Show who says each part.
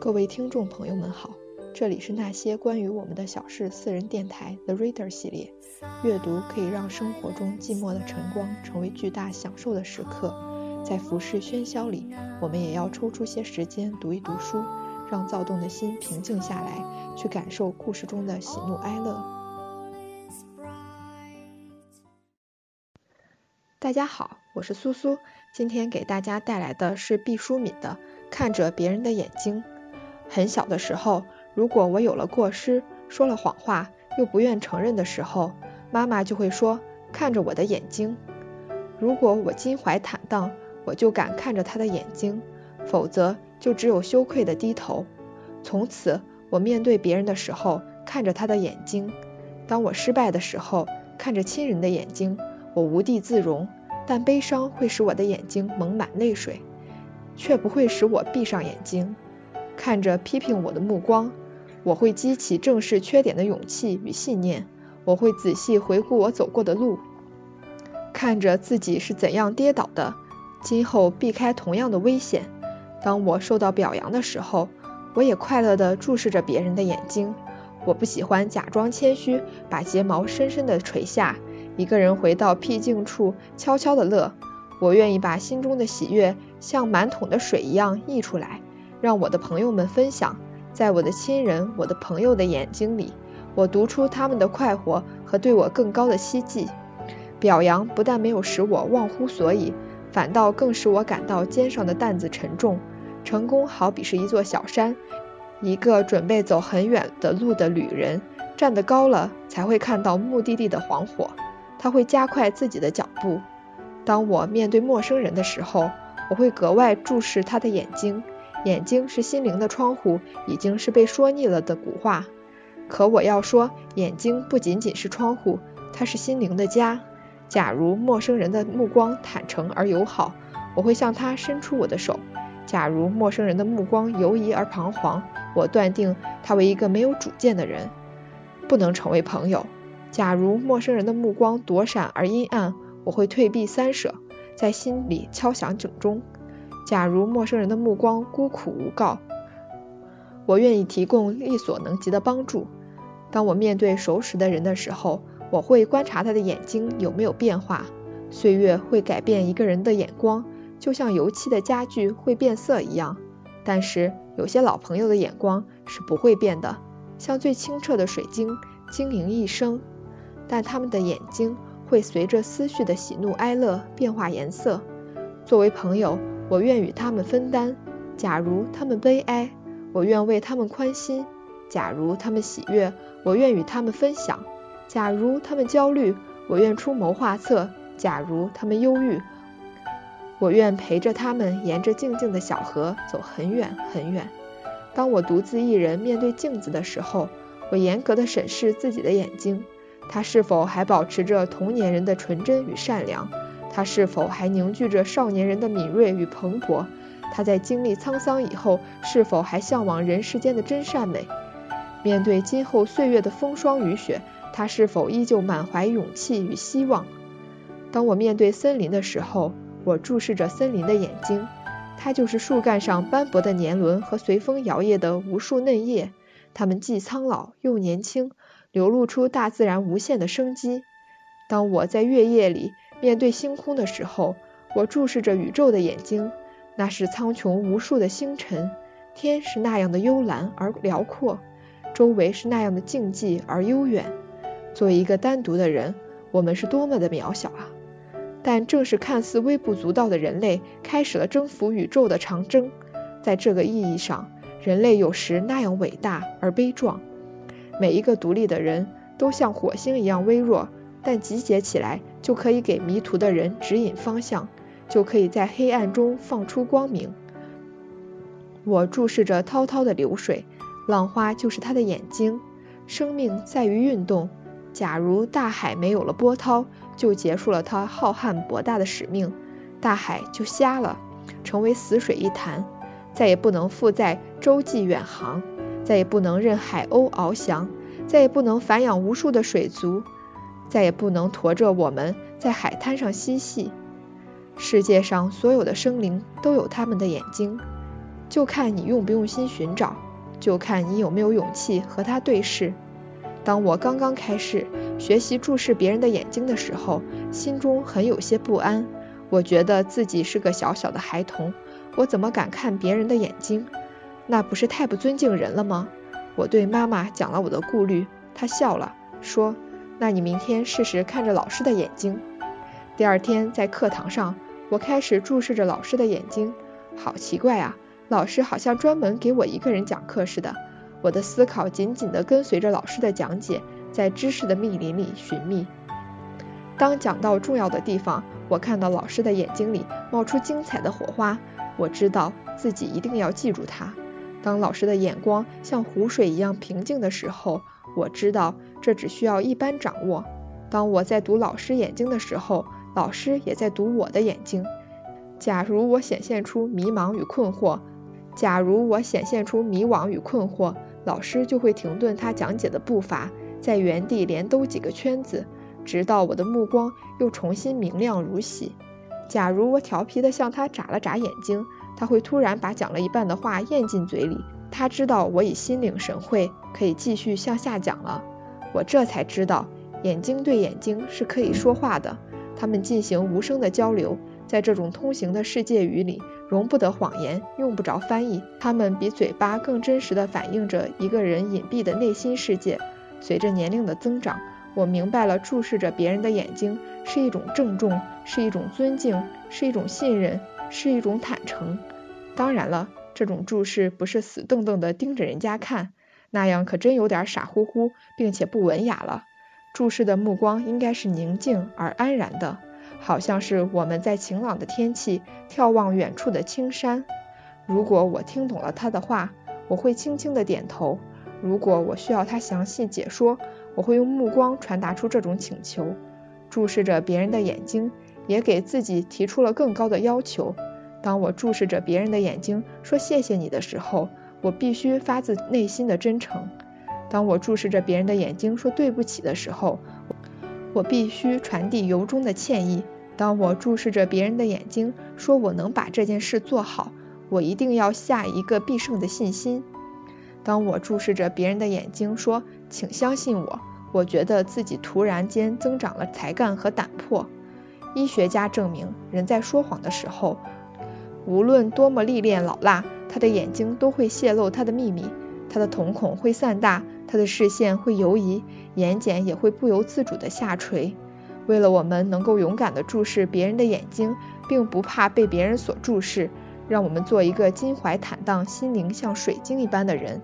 Speaker 1: 各位听众朋友们好，这里是那些关于我们的小事私人电台 The Reader 系列。阅读可以让生活中寂寞的晨光成为巨大享受的时刻，在浮世喧嚣里，我们也要抽出些时间读一读书，让躁动的心平静下来，去感受故事中的喜怒哀乐。大家好，我是苏苏，今天给大家带来的是毕淑敏的《看着别人的眼睛》。很小的时候，如果我有了过失，说了谎话，又不愿承认的时候，妈妈就会说：“看着我的眼睛。”如果我襟怀坦荡，我就敢看着他的眼睛；否则，就只有羞愧的低头。从此，我面对别人的时候，看着他的眼睛；当我失败的时候，看着亲人的眼睛，我无地自容。但悲伤会使我的眼睛蒙满泪水，却不会使我闭上眼睛。看着批评我的目光，我会激起正视缺点的勇气与信念。我会仔细回顾我走过的路，看着自己是怎样跌倒的，今后避开同样的危险。当我受到表扬的时候，我也快乐地注视着别人的眼睛。我不喜欢假装谦虚，把睫毛深深地垂下，一个人回到僻静处悄悄地乐。我愿意把心中的喜悦像满桶的水一样溢出来。让我的朋友们分享，在我的亲人、我的朋友的眼睛里，我读出他们的快活和对我更高的希冀。表扬不但没有使我忘乎所以，反倒更使我感到肩上的担子沉重。成功好比是一座小山，一个准备走很远的路的旅人，站得高了才会看到目的地的黄火，他会加快自己的脚步。当我面对陌生人的时候，我会格外注视他的眼睛。眼睛是心灵的窗户，已经是被说腻了的古话。可我要说，眼睛不仅仅是窗户，它是心灵的家。假如陌生人的目光坦诚而友好，我会向他伸出我的手；假如陌生人的目光犹疑而彷徨，我断定他为一个没有主见的人，不能成为朋友。假如陌生人的目光躲闪而阴暗，我会退避三舍，在心里敲响警钟。假如陌生人的目光孤苦无告，我愿意提供力所能及的帮助。当我面对熟识的人的时候，我会观察他的眼睛有没有变化。岁月会改变一个人的眼光，就像油漆的家具会变色一样。但是有些老朋友的眼光是不会变的，像最清澈的水晶，晶莹一生。但他们的眼睛会随着思绪的喜怒哀乐变化颜色。作为朋友。我愿与他们分担。假如他们悲哀，我愿为他们宽心；假如他们喜悦，我愿与他们分享；假如他们焦虑，我愿出谋划策；假如他们忧郁，我愿陪着他们沿着静静的小河走很远很远。当我独自一人面对镜子的时候，我严格的审视自己的眼睛，它是否还保持着童年人的纯真与善良？他是否还凝聚着少年人的敏锐与蓬勃？他在经历沧桑以后，是否还向往人世间的真善美？面对今后岁月的风霜雨雪，他是否依旧满怀勇气与希望？当我面对森林的时候，我注视着森林的眼睛，它就是树干上斑驳的年轮和随风摇曳的无数嫩叶，它们既苍老又年轻，流露出大自然无限的生机。当我在月夜里，面对星空的时候，我注视着宇宙的眼睛，那是苍穹无数的星辰，天是那样的幽蓝而辽阔，周围是那样的静寂而悠远。作为一个单独的人，我们是多么的渺小啊！但正是看似微不足道的人类，开始了征服宇宙的长征。在这个意义上，人类有时那样伟大而悲壮。每一个独立的人都像火星一样微弱。但集结起来，就可以给迷途的人指引方向，就可以在黑暗中放出光明。我注视着滔滔的流水，浪花就是它的眼睛。生命在于运动。假如大海没有了波涛，就结束了它浩瀚博大的使命，大海就瞎了，成为死水一潭，再也不能负载洲际远航，再也不能任海鸥翱翔，再也不能繁养无数的水族。再也不能驮着我们在海滩上嬉戏。世界上所有的生灵都有他们的眼睛，就看你用不用心寻找，就看你有没有勇气和他对视。当我刚刚开始学习注视别人的眼睛的时候，心中很有些不安。我觉得自己是个小小的孩童，我怎么敢看别人的眼睛？那不是太不尊敬人了吗？我对妈妈讲了我的顾虑，她笑了，说：“那你明天试试看着老师的眼睛。”第二天在课堂上，我开始注视着老师的眼睛，好奇怪啊！老师好像专门给我一个人讲课似的。我的思考紧紧地跟随着老师的讲解，在知识的密林里寻觅。当讲到重要的地方，我看到老师的眼睛里冒出精彩的火花，我知道自己一定要记住它。当老师的眼光像湖水一样平静的时候，我知道这只需要一般掌握。当我在读老师眼睛的时候，老师也在读我的眼睛。假如我显现出迷茫与困惑，假如我显现出迷惘与困惑，老师就会停顿他讲解的步伐，在原地连兜几个圈子，直到我的目光又重新明亮如洗。假如我调皮的向他眨了眨眼睛，他会突然把讲了一半的话咽进嘴里。他知道我已心领神会，可以继续向下讲了。我这才知道，眼睛对眼睛是可以说话的，他们进行无声的交流。在这种通行的世界语里，容不得谎言，用不着翻译。他们比嘴巴更真实地反映着一个人隐蔽的内心世界。随着年龄的增长，我明白了，注视着别人的眼睛是一种郑重，是一种尊敬，是一种信任。是一种坦诚。当然了，这种注视不是死瞪瞪的盯着人家看，那样可真有点傻乎乎，并且不文雅了。注视的目光应该是宁静而安然的，好像是我们在晴朗的天气眺望远处的青山。如果我听懂了他的话，我会轻轻的点头；如果我需要他详细解说，我会用目光传达出这种请求。注视着别人的眼睛。也给自己提出了更高的要求。当我注视着别人的眼睛说谢谢你的时候，我必须发自内心的真诚；当我注视着别人的眼睛说对不起的时候，我必须传递由衷的歉意；当我注视着别人的眼睛说我能把这件事做好，我一定要下一个必胜的信心；当我注视着别人的眼睛说请相信我，我觉得自己突然间增长了才干和胆魄。医学家证明，人在说谎的时候，无论多么历练老辣，他的眼睛都会泄露他的秘密，他的瞳孔会散大，他的视线会游移，眼睑也会不由自主的下垂。为了我们能够勇敢的注视别人的眼睛，并不怕被别人所注视，让我们做一个襟怀坦荡、心灵像水晶一般的人。